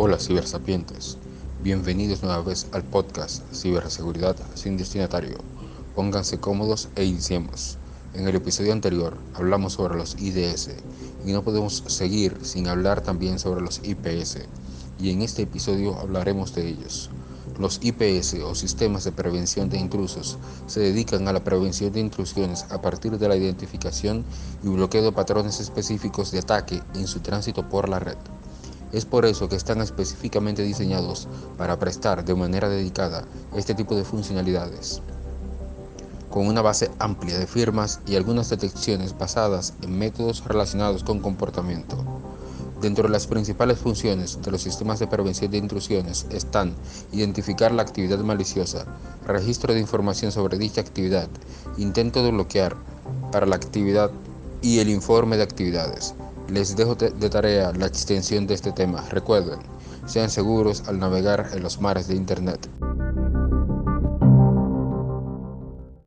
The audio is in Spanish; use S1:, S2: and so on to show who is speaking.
S1: Hola cibersapientes, bienvenidos nueva vez al podcast Ciberseguridad sin destinatario. Pónganse cómodos e iniciemos. En el episodio anterior hablamos sobre los IDS y no podemos seguir sin hablar también sobre los IPS y en este episodio hablaremos de ellos. Los IPS o sistemas de prevención de intrusos se dedican a la prevención de intrusiones a partir de la identificación y bloqueo de patrones específicos de ataque en su tránsito por la red. Es por eso que están específicamente diseñados para prestar de manera dedicada este tipo de funcionalidades. Con una base amplia de firmas y algunas detecciones basadas en métodos relacionados con comportamiento. Dentro de las principales funciones de los sistemas de prevención de intrusiones están identificar la actividad maliciosa, registro de información sobre dicha actividad, intento de bloquear para la actividad y el informe de actividades, les dejo de tarea la extensión de este tema. Recuerden, sean seguros al navegar en los mares de Internet.